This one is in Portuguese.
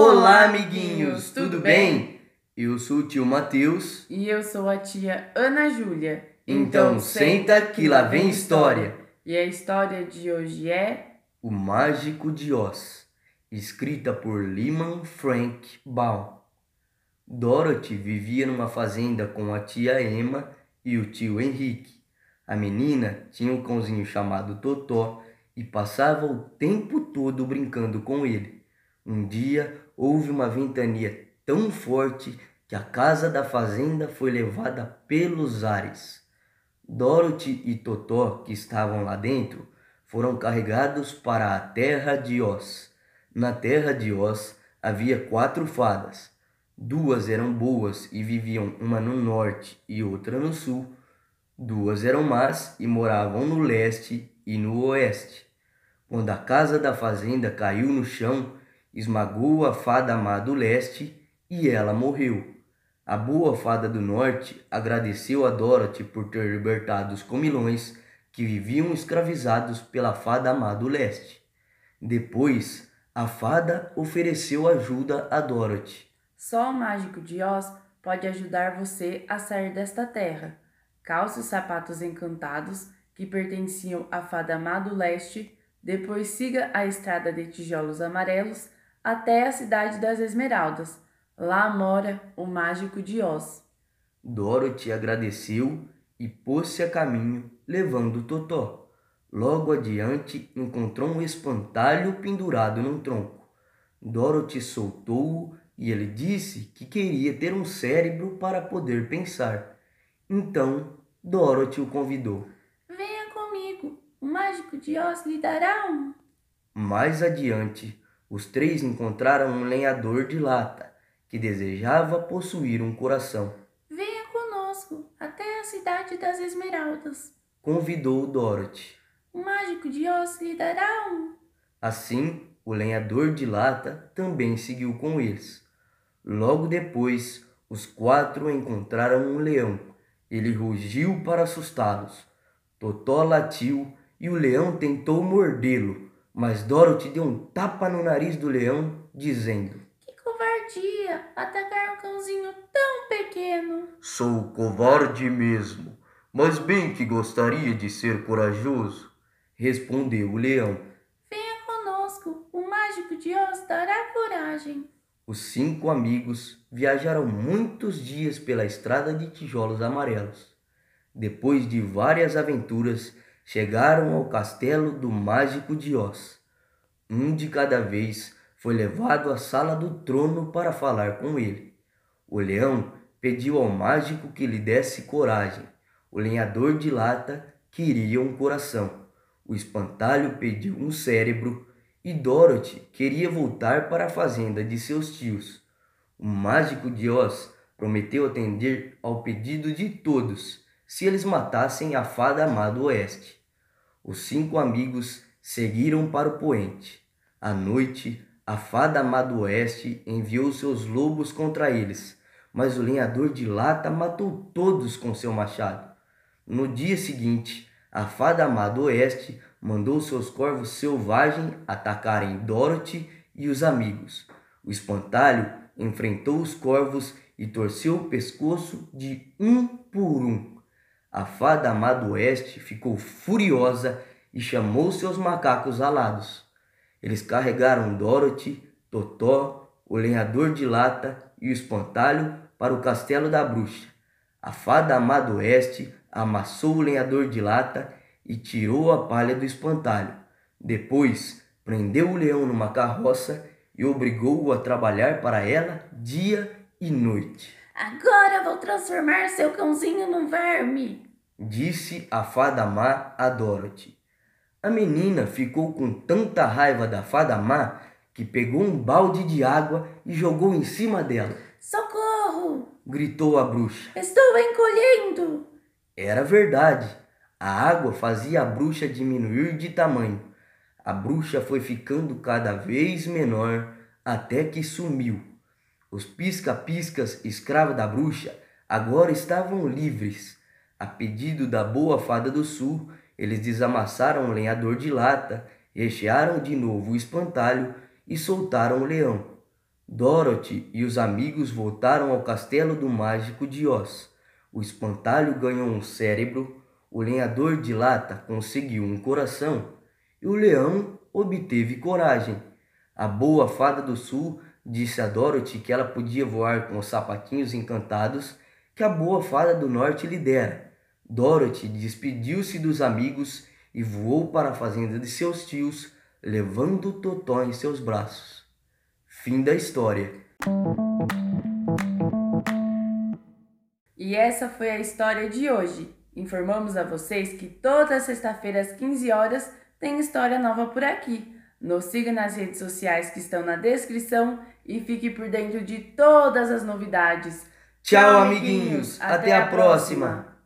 Olá, amiguinhos, tudo bem? Eu sou o tio Matheus. E eu sou a tia Ana Júlia. Então senta que lá vem história. E a história de hoje é O Mágico de Oz, escrita por Lyman Frank Baum. Dorothy vivia numa fazenda com a tia Emma e o tio Henrique. A menina tinha um cãozinho chamado Totó e passava o tempo todo brincando com ele. Um dia houve uma ventania tão forte que a casa da fazenda foi levada pelos ares. Dorothy e Totó, que estavam lá dentro, foram carregados para a terra de Oz. Na terra de Oz havia quatro fadas. Duas eram boas e viviam uma no norte e outra no sul. Duas eram más e moravam no leste e no oeste. Quando a casa da fazenda caiu no chão, esmagou a fada má do leste e ela morreu. A boa fada do norte agradeceu a Dorothy por ter libertado os comilões que viviam escravizados pela fada má do leste. Depois, a fada ofereceu ajuda a Dorothy. Só o mágico de Oz pode ajudar você a sair desta terra. Calce os sapatos encantados que pertenciam à fada má do leste, depois siga a estrada de tijolos amarelos até a cidade das Esmeraldas. Lá mora o mágico de Oz. Dorothy agradeceu e pôs-se a caminho, levando Totó. Logo adiante encontrou um espantalho pendurado num tronco. Dorothy soltou-o e ele disse que queria ter um cérebro para poder pensar. Então Dorothy o convidou. Venha comigo, o mágico de Oz lhe dará um. Mais adiante, os três encontraram um lenhador de lata que desejava possuir um coração. Venha conosco até a cidade das Esmeraldas. Convidou Dorothy. O mágico de Oz lhe dará um. Assim, o lenhador de lata também seguiu com eles. Logo depois, os quatro encontraram um leão. Ele rugiu para assustá-los. Totó latiu e o leão tentou mordê-lo, mas Dorothy deu um tapa no nariz do leão, dizendo: Que covardia atacar um cãozinho tão pequeno. Sou covarde mesmo, mas bem que gostaria de ser corajoso, respondeu o leão. Venha conosco, o mágico de Oz dará coragem. Os cinco amigos viajaram muitos dias pela estrada de tijolos amarelos. Depois de várias aventuras, chegaram ao castelo do mágico de Oz. Um de cada vez foi levado à sala do trono para falar com ele. O leão pediu ao mágico que lhe desse coragem. O lenhador de lata queria um coração. O espantalho pediu um cérebro e Dorothy queria voltar para a fazenda de seus tios. O mágico de Oz prometeu atender ao pedido de todos se eles matassem a fada do oeste. Os cinco amigos seguiram para o poente. À noite, a fada má do oeste enviou seus lobos contra eles, mas o lenhador de lata matou todos com seu machado. No dia seguinte, a fada má do oeste mandou seus corvos selvagens atacarem Dorothy e os amigos. O espantalho enfrentou os corvos e torceu o pescoço de um por um. A fada do oeste ficou furiosa e chamou seus macacos alados. Eles carregaram Dorothy, Totó, o lenhador de lata e o espantalho para o castelo da bruxa. A fada do oeste amassou o lenhador de lata e tirou a palha do espantalho. Depois, prendeu o leão numa carroça e obrigou-o a trabalhar para ela dia e noite. Agora vou transformar seu cãozinho num verme, disse a fada má a Dorothy. A menina ficou com tanta raiva da fada má que pegou um balde de água e jogou em cima dela. Socorro! gritou a bruxa. Estou encolhendo! Era verdade. A água fazia a bruxa diminuir de tamanho. A bruxa foi ficando cada vez menor até que sumiu. Os pisca-piscas escravos da bruxa agora estavam livres. A pedido da boa fada do sul, eles desamassaram o lenhador de lata, rechearam de novo o espantalho e soltaram o leão. Dorothy e os amigos voltaram ao castelo do mágico de Oz. O espantalho ganhou um cérebro, o lenhador de lata conseguiu um coração e o leão obteve coragem. A boa fada do sul disse a Dorothy que ela podia voar com os sapatinhos encantados que a boa fada do norte lhe dera. Dorothy despediu-se dos amigos e voou para a fazenda de seus tios, levando Totó em seus braços. Fim da história. E essa foi a história de hoje. Informamos a vocês que toda sexta-feira às 15 horas tem história nova por aqui. Nos siga nas redes sociais que estão na descrição e fique por dentro de todas as novidades. Tchau, amiguinhos. Até, Até a próxima. próxima.